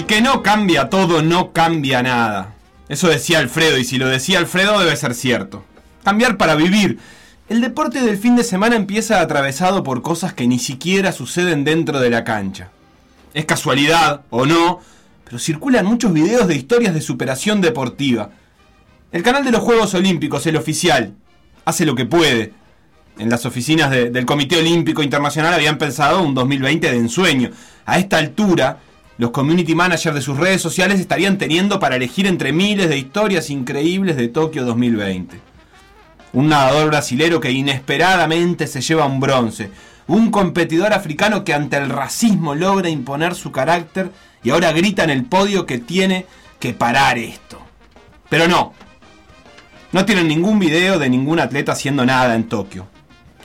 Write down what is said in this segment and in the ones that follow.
El que no cambia todo no cambia nada. Eso decía Alfredo y si lo decía Alfredo debe ser cierto. Cambiar para vivir. El deporte del fin de semana empieza atravesado por cosas que ni siquiera suceden dentro de la cancha. Es casualidad o no, pero circulan muchos videos de historias de superación deportiva. El canal de los Juegos Olímpicos, el oficial, hace lo que puede. En las oficinas del Comité Olímpico Internacional habían pensado un 2020 de ensueño. A esta altura, los community managers de sus redes sociales estarían teniendo para elegir entre miles de historias increíbles de Tokio 2020. Un nadador brasilero que inesperadamente se lleva un bronce. Un competidor africano que ante el racismo logra imponer su carácter y ahora grita en el podio que tiene que parar esto. Pero no. No tienen ningún video de ningún atleta haciendo nada en Tokio.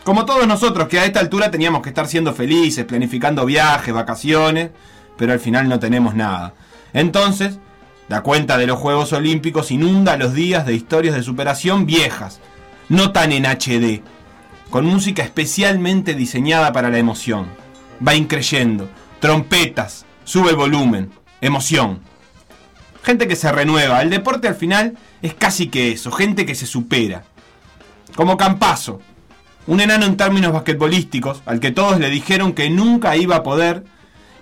Como todos nosotros que a esta altura teníamos que estar siendo felices, planificando viajes, vacaciones pero al final no tenemos nada. Entonces, la cuenta de los Juegos Olímpicos inunda los días de historias de superación viejas, no tan en HD, con música especialmente diseñada para la emoción. Va increyendo, trompetas, sube el volumen, emoción. Gente que se renueva, el deporte al final es casi que eso, gente que se supera. Como Campazo, un enano en términos basquetbolísticos, al que todos le dijeron que nunca iba a poder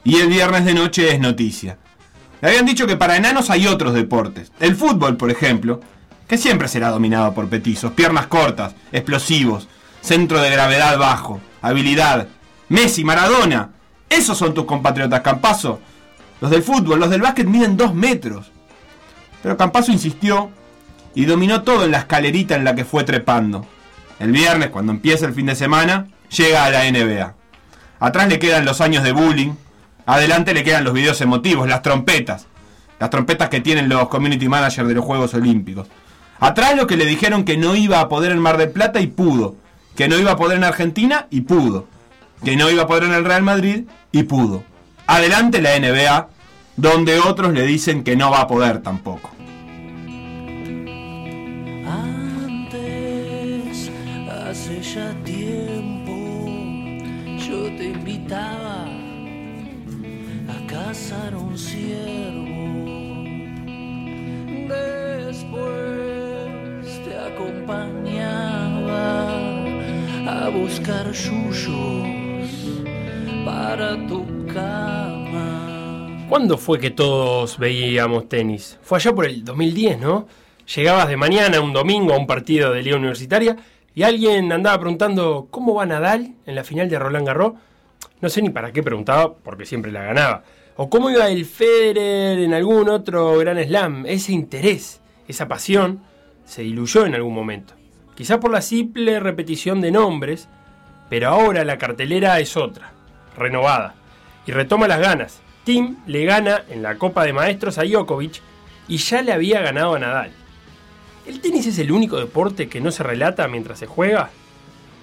y el viernes de noche es noticia. Le habían dicho que para enanos hay otros deportes. El fútbol, por ejemplo, que siempre será dominado por petizos, piernas cortas, explosivos, centro de gravedad bajo, habilidad. Messi, Maradona. Esos son tus compatriotas, Campazo. Los del fútbol, los del básquet miden dos metros. Pero Campazo insistió y dominó todo en la escalerita en la que fue trepando. El viernes, cuando empieza el fin de semana, llega a la NBA. Atrás le quedan los años de bullying, Adelante le quedan los videos emotivos, las trompetas. Las trompetas que tienen los community managers de los Juegos Olímpicos. Atrás lo que le dijeron que no iba a poder en Mar del Plata y pudo. Que no iba a poder en Argentina y pudo. Que no iba a poder en el Real Madrid y pudo. Adelante la NBA, donde otros le dicen que no va a poder tampoco. A buscar yuyos para tu cama. ¿Cuándo fue que todos veíamos tenis? Fue allá por el 2010, ¿no? Llegabas de mañana, un domingo, a un partido de Liga Universitaria y alguien andaba preguntando cómo va Nadal en la final de Roland Garros. No sé ni para qué preguntaba, porque siempre la ganaba. O cómo iba el Federer en algún otro Gran Slam. Ese interés, esa pasión, se diluyó en algún momento. Quizá por la simple repetición de nombres, pero ahora la cartelera es otra, renovada. Y retoma las ganas. Tim le gana en la Copa de Maestros a Djokovic y ya le había ganado a Nadal. ¿El tenis es el único deporte que no se relata mientras se juega?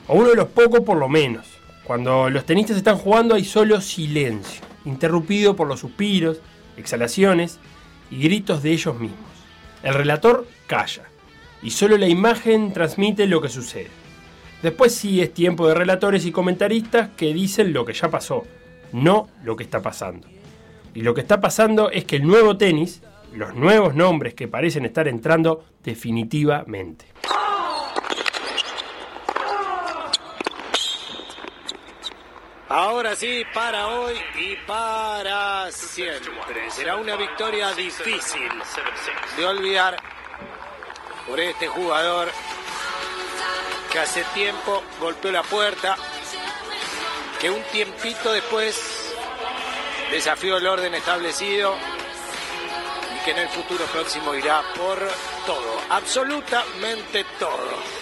O uno de los pocos por lo menos. Cuando los tenistas están jugando hay solo silencio interrumpido por los suspiros, exhalaciones y gritos de ellos mismos. El relator calla y solo la imagen transmite lo que sucede. Después sí es tiempo de relatores y comentaristas que dicen lo que ya pasó, no lo que está pasando. Y lo que está pasando es que el nuevo tenis, los nuevos nombres que parecen estar entrando definitivamente. Ahora sí, para hoy y para siempre. Será una victoria difícil de olvidar por este jugador que hace tiempo golpeó la puerta, que un tiempito después desafió el orden establecido y que en el futuro próximo irá por todo, absolutamente todo.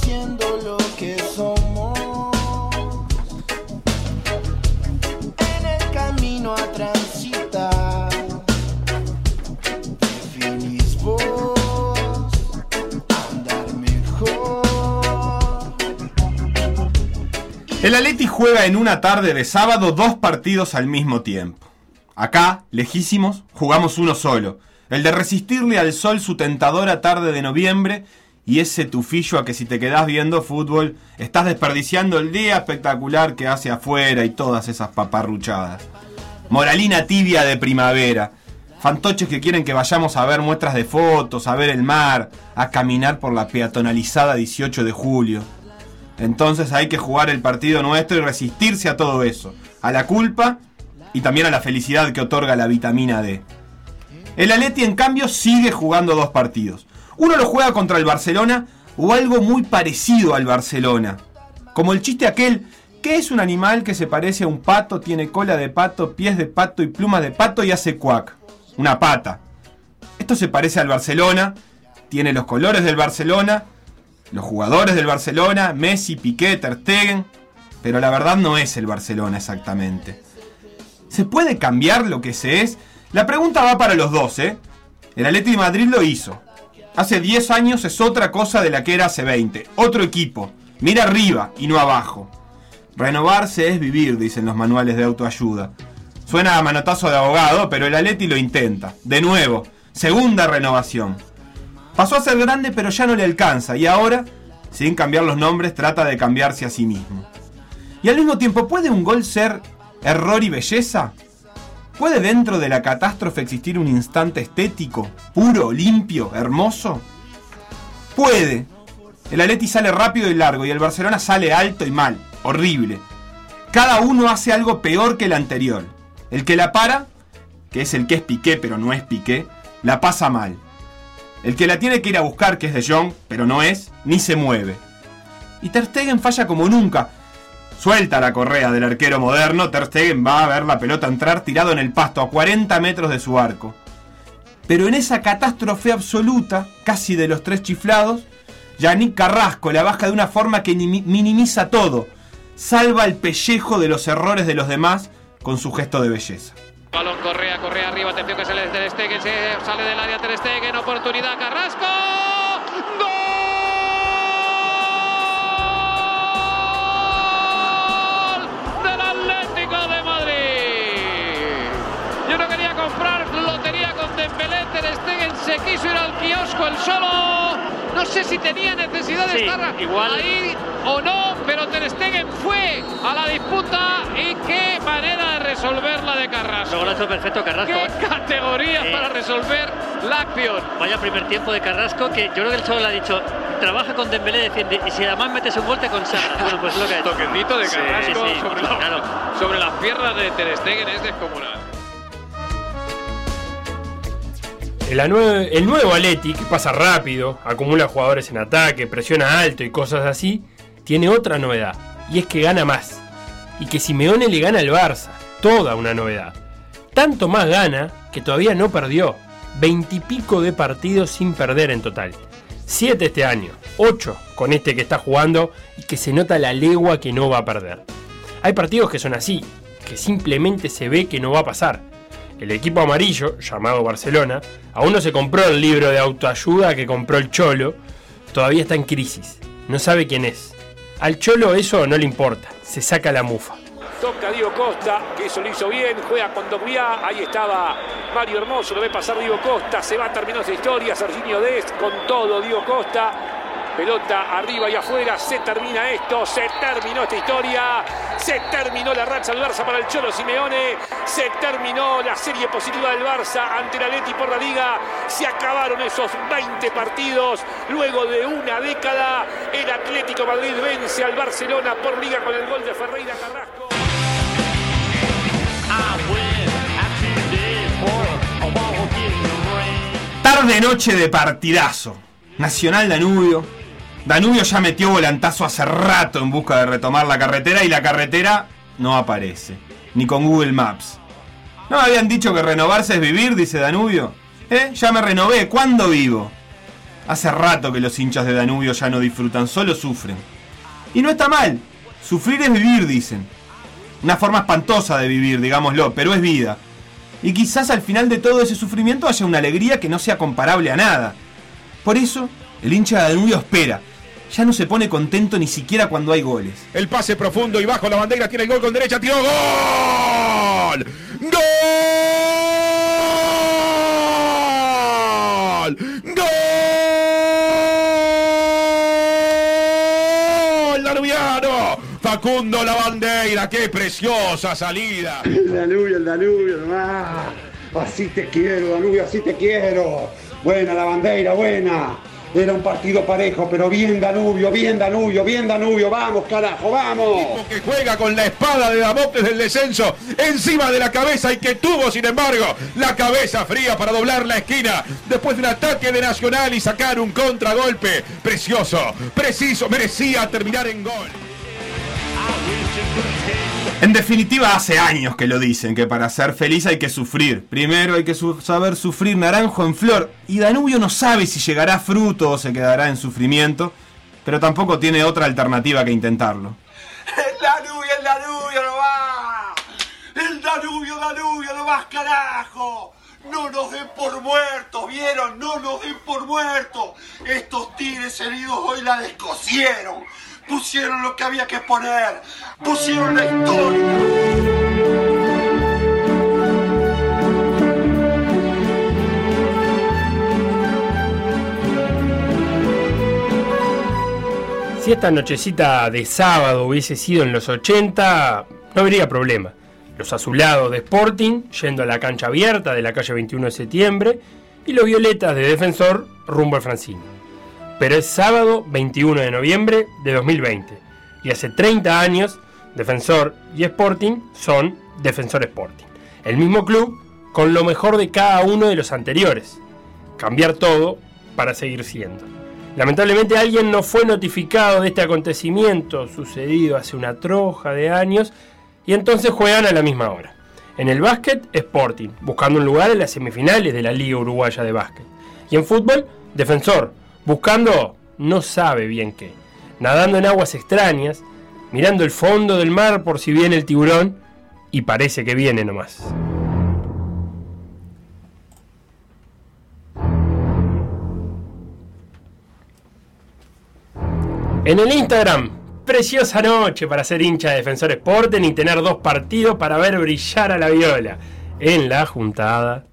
siendo lo que somos. En el camino a El Atleti juega en una tarde de sábado dos partidos al mismo tiempo. Acá, lejísimos, jugamos uno solo, el de resistirle al sol su tentadora tarde de noviembre y ese tufillo a que si te quedás viendo fútbol, estás desperdiciando el día espectacular que hace afuera y todas esas paparruchadas. Moralina tibia de primavera. Fantoches que quieren que vayamos a ver muestras de fotos, a ver el mar, a caminar por la peatonalizada 18 de julio. Entonces hay que jugar el partido nuestro y resistirse a todo eso, a la culpa y también a la felicidad que otorga la vitamina D. El Aleti en cambio sigue jugando dos partidos. Uno lo juega contra el Barcelona o algo muy parecido al Barcelona. Como el chiste aquel, que es un animal que se parece a un pato, tiene cola de pato, pies de pato y plumas de pato y hace cuac una pata. Esto se parece al Barcelona, tiene los colores del Barcelona, los jugadores del Barcelona, Messi, Piqué, Ter Stegen, pero la verdad no es el Barcelona exactamente. ¿Se puede cambiar lo que se es? La pregunta va para los dos, ¿eh? El Atlético de Madrid lo hizo. Hace 10 años es otra cosa de la que era hace 20. Otro equipo. Mira arriba y no abajo. Renovarse es vivir, dicen los manuales de autoayuda. Suena a manotazo de abogado, pero el Aleti lo intenta. De nuevo, segunda renovación. Pasó a ser grande, pero ya no le alcanza, y ahora, sin cambiar los nombres, trata de cambiarse a sí mismo. Y al mismo tiempo, ¿puede un gol ser error y belleza? ¿Puede dentro de la catástrofe existir un instante estético, puro, limpio, hermoso? Puede. El Aleti sale rápido y largo y el Barcelona sale alto y mal, horrible. Cada uno hace algo peor que el anterior. El que la para, que es el que es Piqué pero no es Piqué, la pasa mal. El que la tiene que ir a buscar, que es de Jong, pero no es, ni se mueve. Y Ter Stegen falla como nunca. Suelta la correa del arquero moderno, Ter Stegen va a ver la pelota entrar tirado en el pasto a 40 metros de su arco. Pero en esa catástrofe absoluta, casi de los tres chiflados, Yannick Carrasco la baja de una forma que minimiza todo, salva el pellejo de los errores de los demás con su gesto de belleza. Balón Correa, Correa arriba, atención que sale Ter Stegen, se sale del área Ter Stegen, oportunidad Carrasco. ¡Gol! Del Atlético de Madrid. Yo no quería comprar lotería con Dembélé, Ter Stegen se quiso ir al kiosco el solo. No sé si tenía necesidad de Sí, estar igual. ahí o no, pero Ter Stegen fue a la disputa y qué manera de Carrasco. Golazo perfecto Carrasco. ¡Qué categoría Sí. para resolver la acción! Vaya primer tiempo de Carrasco que yo creo que el Cholo le ha dicho trabaja con Dembélé defiende y si además metes un gol te consagra. Bueno, pues es lo que ha hecho. Toquecito de Carrasco sí, sobre, la- claro. sobre las piernas de Ter Stegen es descomunal. El, anue- el nuevo Atleti, que pasa rápido, acumula jugadores en ataque, presiona alto y cosas así, tiene otra novedad, y es que gana más. Y que Simeone le gana al Barça, toda una novedad. Tanto más gana que todavía no perdió, veintipico de partidos sin perder en total. Siete este año, ocho con este que está jugando y que se nota la legua que no va a perder. Hay partidos que son así, que simplemente se ve que no va a pasar. El equipo amarillo, llamado Barcelona, aún no se compró el libro de autoayuda que compró el Cholo, todavía está en crisis, no sabe quién es. Al Cholo eso no le importa, se saca la mufa. Toca Diego Costa, que eso lo hizo bien, juega con Dogbia, ahí estaba Mario Hermoso, lo ve pasar Diego Costa, se va a terminar esa historia, Serginho Dest con todo Diego Costa, pelota arriba y afuera, se termina esto, se terminó esta historia, se terminó la racha del Barça para el Cholo Simeone, se terminó la serie positiva del Barça ante la Leti por la Liga, se acabaron esos 20 partidos, luego de una década, el Atlético Madrid vence al Barcelona por Liga con el gol de Ferreira Carrasco. Tarde noche de partidazo. Nacional Danubio. Danubio ya metió volantazo hace rato en busca de retomar la carretera y la carretera no aparece. Ni con Google Maps. ¿No habían dicho que renovarse es vivir? Dice Danubio. ¿Eh? Ya me renové. ¿Cuándo vivo? Hace rato que los hinchas de Danubio ya no disfrutan, solo sufren. Y no está mal. Sufrir es vivir, dicen. Una forma espantosa de vivir, digámoslo, pero es vida. Y quizás al final de todo ese sufrimiento haya una alegría que no sea comparable a nada. Por eso, el hincha de Danubio espera. Ya no se pone contento ni siquiera cuando hay goles. El pase profundo y bajo la bandera tiene el gol con derecha, tiró gol. ¡Gol! Facundo la bandera, qué preciosa salida. El Danubio, el Danubio, nomás. Así te quiero, Danubio, así te quiero. Buena la bandera, buena. Era un partido parejo, pero bien Danubio, bien Danubio, bien Danubio. Vamos, carajo, vamos. Que juega con la espada de Damocles del descenso encima de la cabeza y que tuvo, sin embargo, la cabeza fría para doblar la esquina después de un ataque de Nacional y sacar un contragolpe. Precioso, preciso, merecía terminar en gol. En definitiva, hace años que lo dicen, que para ser feliz hay que sufrir. Primero hay que saber sufrir naranjo en flor. Y Danubio no sabe si llegará fruto o se quedará en sufrimiento, pero tampoco tiene otra alternativa que intentarlo. El Danubio, el Danubio no va. El Danubio, Danubio no más carajo. No nos den por muertos, ¿vieron? No nos den por muertos. Estos tigres heridos hoy la descosieron. Pusieron lo que había que poner. Pusieron la historia. Si esta nochecita de sábado hubiese sido en los 80, no habría problema. Los azulados de Sporting yendo a la cancha abierta de la calle 21 de septiembre y los violetas de Defensor rumbo al Francini. Pero es sábado 21 de noviembre de 2020 y hace 30 años Defensor y Sporting son Defensor Sporting. El mismo club con lo mejor de cada uno de los anteriores. Cambiar todo para seguir siendo. Lamentablemente alguien no fue notificado de este acontecimiento sucedido hace una troja de años y entonces juegan a la misma hora. En el básquet, Sporting, buscando un lugar en las semifinales de la Liga Uruguaya de Básquet. Y en fútbol, Defensor, buscando no sabe bien qué. Nadando en aguas extrañas, mirando el fondo del mar por si viene el tiburón, y parece que viene nomás. En el Instagram, preciosa noche para ser hincha de Defensor Sporting y tener dos partidos para ver brillar a la viola. En la juntada.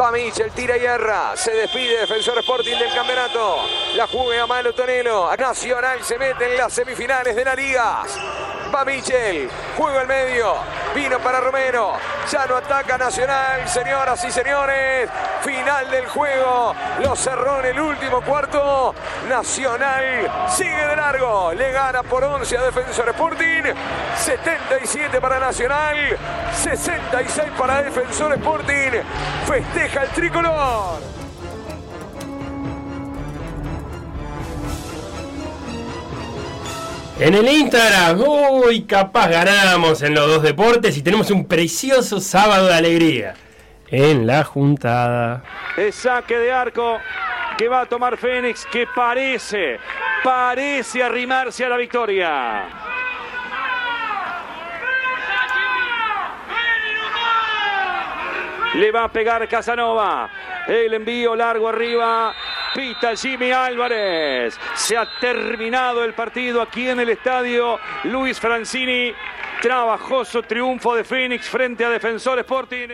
Va Michel, tira y erra. Se despide Defensor Sporting del campeonato. La juega Malo Tonelo. Nacional se mete en las semifinales de la Liga. Va Michel, juego al medio. Vino para Romero. Ya no ataca Nacional, señoras y señores. Final del juego. Lo cerró en el último cuarto. Nacional sigue de largo. Le gana por 11 a Defensor Sporting. 77 para Nacional. 66 para Defensor Sporting. Festeja el tricolor. En el Instagram, uy, capaz ganamos en los dos deportes y tenemos un precioso sábado de alegría. En la juntada. Es saque de arco que va a tomar Fénix, que parece, parece arrimarse a la victoria. Le va a pegar Casanova. El envío largo arriba. Pita Jimmy Álvarez. Se ha terminado el partido aquí en el estadio Luis Francini. Trabajoso triunfo de Fénix frente a Defensor Sporting.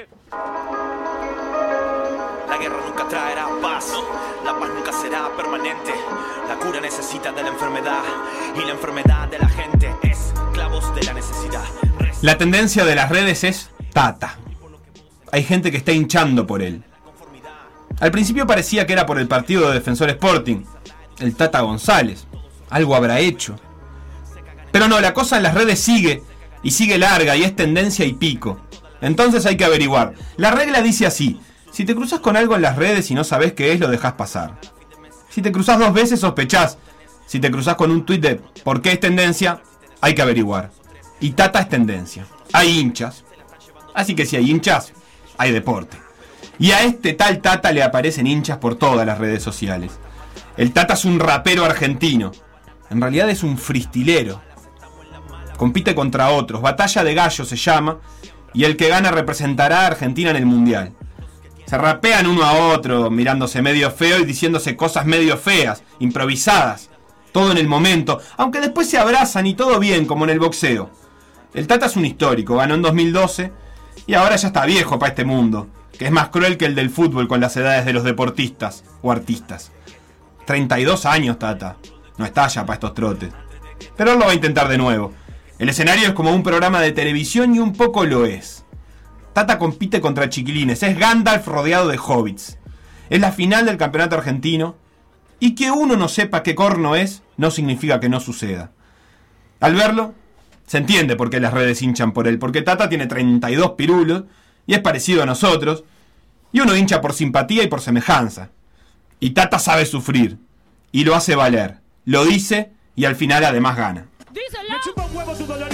La guerra nunca traerá paz, la paz nunca será permanente. La cura necesita de la enfermedad y la enfermedad de la gente. Esclavos de la necesidad. La tendencia de las redes es Tata. Hay gente que está hinchando por él. Al principio parecía que era por el partido de Defensor Sporting, el Tata González. Algo habrá hecho. Pero no, la cosa en las redes sigue, y sigue larga, y es tendencia y pico. Entonces hay que averiguar. La regla dice así, si te cruzas con algo en las redes y no sabes qué es, lo dejas pasar. Si te cruzas dos veces, sospechás. Si te cruzas con un tuit de por qué es tendencia, hay que averiguar. Y Tata es tendencia. Hay hinchas. Así que si hay hinchas, hay deporte. Y a este tal Tata le aparecen hinchas por todas las redes sociales. El Tata es un rapero argentino. En realidad es un fristilero. Compite contra otros. Batalla de gallos se llama. Y el que gana representará a Argentina en el Mundial. Se rapean uno a otro, mirándose medio feo y diciéndose cosas medio feas, improvisadas. Todo en el momento, aunque después se abrazan y todo bien, como en el boxeo. El Tata es un histórico, ganó en 2012 y ahora ya está viejo para este mundo, que es más cruel que el del fútbol con las edades de los deportistas o artistas. 32 años, Tata. No está ya para estos trotes. Pero él lo va a intentar de nuevo. El escenario es como un programa de televisión y un poco lo es. Tata compite contra chiquilines, es Gandalf rodeado de hobbits. Es la final del campeonato argentino y que uno no sepa qué corno es no significa que no suceda. Al verlo, se entiende por qué las redes hinchan por él, porque Tata tiene 32 pirulos y es parecido a nosotros, y uno hincha por simpatía y por semejanza. Y Tata sabe sufrir, y lo hace valer, lo dice y al final además gana. Me chupa un huevo tu dolor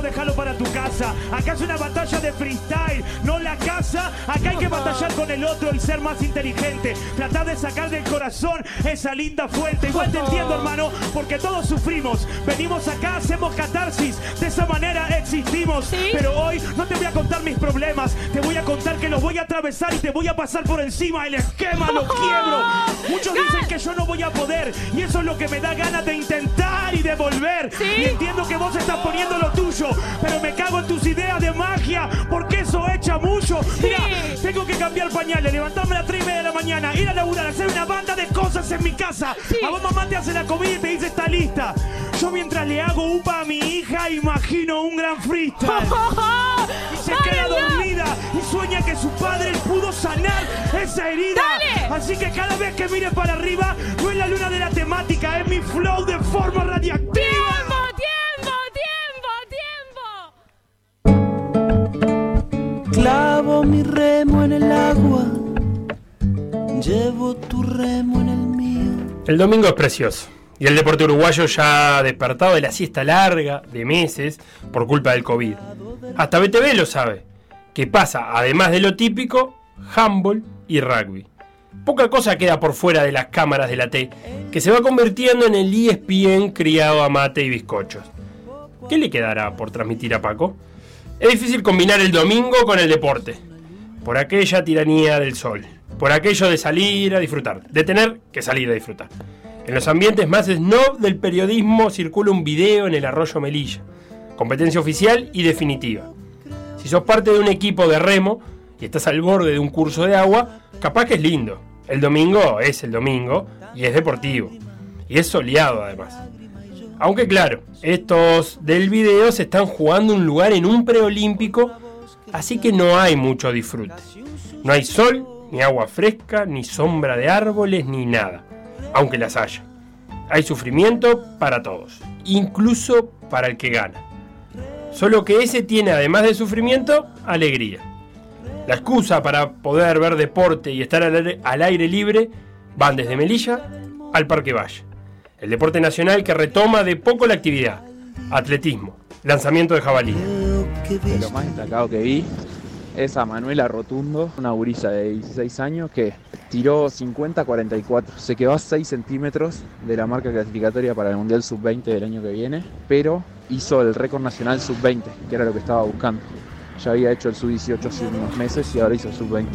eso déjalo para tu casa. Acá es una batalla de freestyle, no la casa. Acá hay que batallar con el otro y ser más inteligente. Tratar de sacar del corazón esa linda fuente. Igual te entiendo, hermano, porque todos sufrimos. Venimos acá, hacemos catarsis. De esa manera existimos. Pero hoy no te voy a contar mis problemas. Te voy a contar que los voy a atravesar y te voy a pasar por encima. El esquema lo quiebro. Muchos dicen que yo no voy a poder. Y eso es lo que me da ganas de intentar y de volver. Y entiendo que vos estás poniendo lo tuyo, pero me cago en tus ideas de magia, porque eso echa mucho. Mira, tengo que cambiar pañales, levantarme a las 3 y media de la mañana, ir a laburar, hacer una banda de cosas en mi casa. A vos mamá te hace la comida y te dice está lista. Yo mientras le hago upa a mi hija, imagino un gran freestyle. Y se queda dormida y sueña que su padre pudo sanar esa herida. Así que cada vez que mire para arriba, no es la luna de la temática, es mi flow de forma radiactiva. ¡Tiempo, Clavo mi remo en el agua, llevo tu remo en el mío. El domingo es precioso. Y el deporte uruguayo ya ha despertado de la siesta larga de meses por culpa del COVID. Hasta BTV lo sabe. Que pasa, además de lo típico, handball y rugby. Poca cosa queda por fuera de las cámaras de la T, que se va convirtiendo en el ESPN criado a mate y bizcochos. ¿Qué le quedará por transmitir a Paco? Es difícil combinar el domingo con el deporte. Por aquella tiranía del sol. Por aquello de salir a disfrutar. De tener que salir a disfrutar. En los ambientes más snob del periodismo circula un video en el arroyo Melilla. Competencia oficial y definitiva. Si sos parte de un equipo de remo y estás al borde de un curso de agua, capaz que es lindo. El domingo es el domingo y es deportivo. Y es soleado además. Aunque claro, estos del video se están jugando un lugar en un preolímpico, así que no hay mucho disfrute. No hay sol, ni agua fresca, ni sombra de árboles, ni nada. Aunque las haya. Hay sufrimiento para todos, incluso para el que gana. Solo que ese tiene, además de sufrimiento, alegría. La excusa para poder ver deporte y estar al aire, libre van desde Melilla al Parque Valle. El deporte nacional que retoma de poco la actividad. Atletismo, lanzamiento de jabalí. De lo más destacado que vi es a Manuela Rotundo, una gurisa de 16 años que tiró 50-44. Se quedó a 6 centímetros de la marca clasificatoria para el Mundial Sub-20 del año que viene, pero hizo el récord nacional Sub-20, que era lo que estaba buscando. Ya había hecho el Sub-18 hace unos meses y ahora hizo el Sub-20.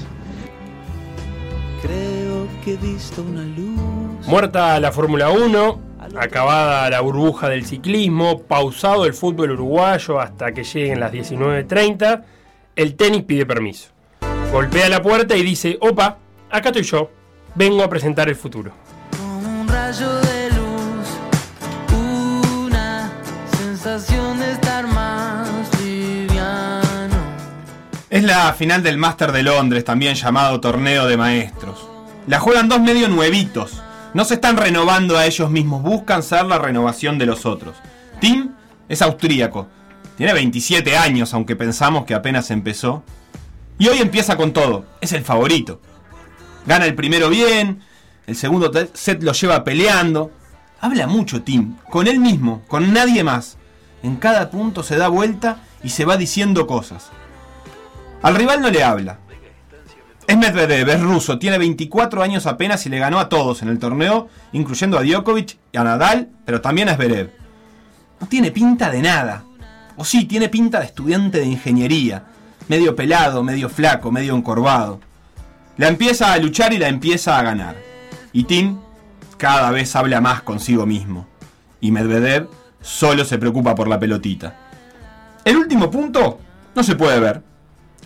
Creo que he visto una luz. Muerta la Fórmula 1, acabada la burbuja del ciclismo, pausado el fútbol uruguayo hasta que lleguen las 19.30, el tenis pide permiso. Golpea la puerta y dice, opa, acá estoy yo, vengo a presentar el futuro. Un rayo de luz, una sensación de estar más liviano. Es la final del Master de Londres, también llamado Torneo de Maestros. La juegan dos medio nuevitos. No se están renovando a ellos mismos, buscan ser la renovación de los otros. Tim es austríaco. Tiene 27 años, aunque pensamos que apenas empezó. Y hoy empieza con todo. Es el favorito. Gana el primero bien, el segundo set lo lleva peleando. Habla mucho Tim, con él mismo, con nadie más. En cada punto se da vuelta y se va diciendo cosas. Al rival no le habla. Es Medvedev, es ruso, tiene 24 años apenas y le ganó a todos en el torneo, incluyendo a Djokovic y a Nadal, pero también a Zverev. No tiene pinta de nada. O sí, tiene pinta de estudiante de ingeniería. Medio pelado, medio flaco, medio encorvado. La empieza a luchar y la empieza a ganar. Y Tim cada vez habla más consigo mismo. Y Medvedev solo se preocupa por la pelotita. El último punto no se puede ver.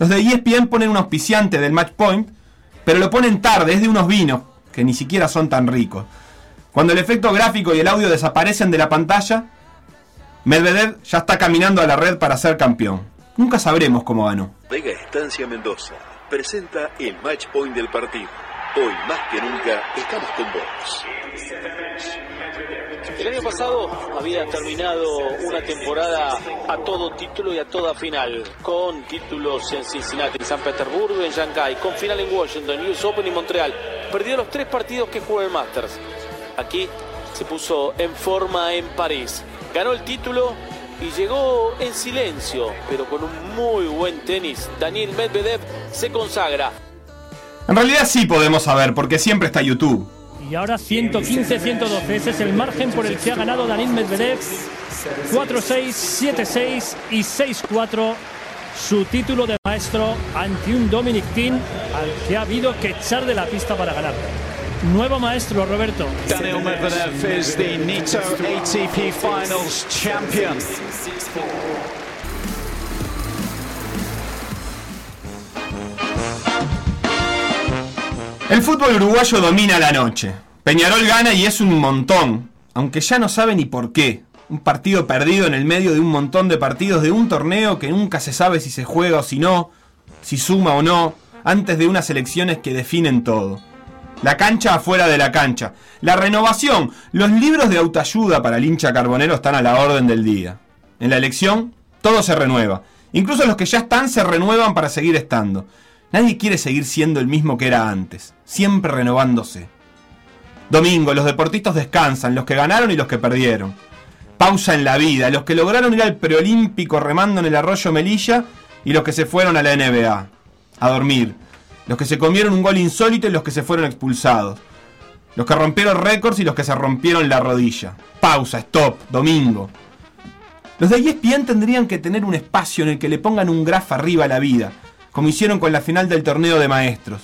Los de ESPN ponen un auspiciante del match point, pero lo ponen tarde, es de unos vinos que ni siquiera son tan ricos. Cuando el efecto gráfico y el audio desaparecen de la pantalla, Medvedev ya está caminando a la red para ser campeón. Nunca sabremos cómo ganó. Vega Estancia Mendoza presenta el match point del partido. Hoy más que nunca estamos con vos. El año pasado había terminado una temporada a todo título y a toda final, con títulos en Cincinnati, en San Petersburgo en Shanghai, con final en Washington, US Open y Montreal. Perdió los tres partidos que jugó el Masters. Aquí se puso en forma en París. Ganó el título y llegó en silencio, pero con un muy buen tenis. Daniel Medvedev se consagra. En realidad sí podemos saber, porque siempre está YouTube. Y ahora 115-112. Ese es el margen por el que ha ganado Daniel Medvedev. 4-6, 7-6 y 6-4. Su título de maestro ante un Dominic Thiem al que ha habido que echar de la pista para ganar. Nuevo maestro, Roberto. Daniel Medvedev is the Nito ATP Finals champion. El fútbol uruguayo domina la noche. Peñarol gana y es un montón, aunque ya no sabe ni por qué. Un partido perdido en el medio de un montón de partidos de un torneo que nunca se sabe si se juega o si no, si suma o no, antes de unas elecciones que definen todo. La cancha afuera de la cancha. La renovación. Los libros de autoayuda para el hincha carbonero están a la orden del día. En la elección, todo se renueva. Incluso los que ya están se renuevan para seguir estando. Nadie quiere seguir siendo el mismo que era antes, siempre renovándose. Domingo, los deportistas descansan, los que ganaron y los que perdieron. Pausa en la vida, los que lograron ir al preolímpico remando en el arroyo Melilla y los que se fueron a la NBA. A dormir. Los que se comieron un gol insólito y los que se fueron expulsados. Los que rompieron récords y los que se rompieron la rodilla. Pausa, stop, domingo. Los de ESPN tendrían que tener un espacio en el que le pongan un graf arriba a la vida, como hicieron con la final del torneo de maestros.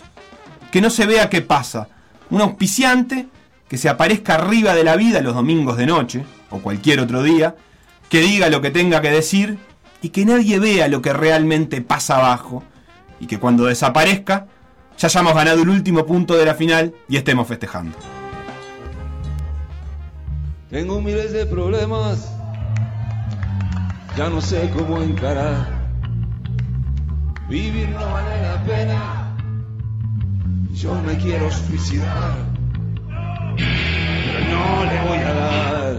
Que no se vea qué pasa. Un auspiciante que se aparezca arriba de la vida los domingos de noche, o cualquier otro día, que diga lo que tenga que decir y que nadie vea lo que realmente pasa abajo, y que cuando desaparezca ya hayamos ganado el último punto de la final y estemos festejando. Tengo miles de problemas, ya no sé cómo encarar. Vivir no vale la pena, yo me quiero suicidar, pero no le voy a dar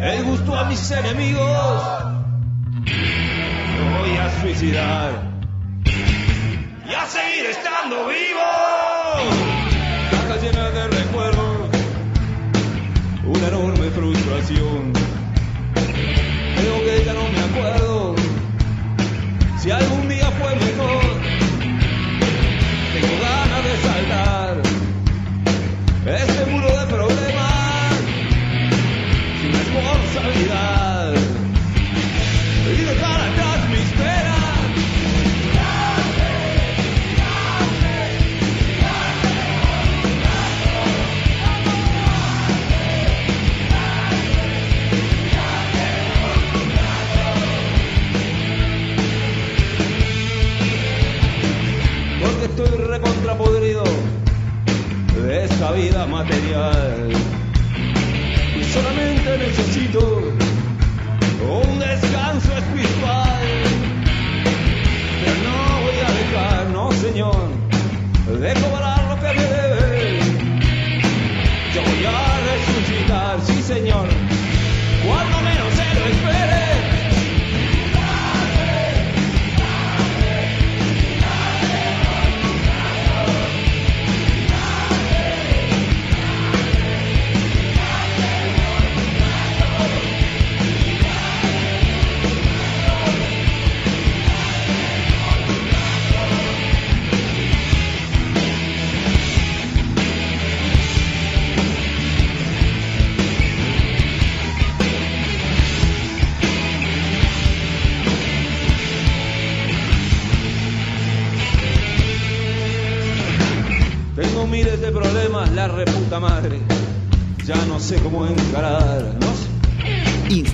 el gusto a mis enemigos. Me voy a suicidar y a seguir estando vivo. Cajas llenas de recuerdos, una enorme frustración. Creo que ya no me acuerdo si algún día fue mejor. Tengo ganas de saltar este muro de problemas sin responsabilidad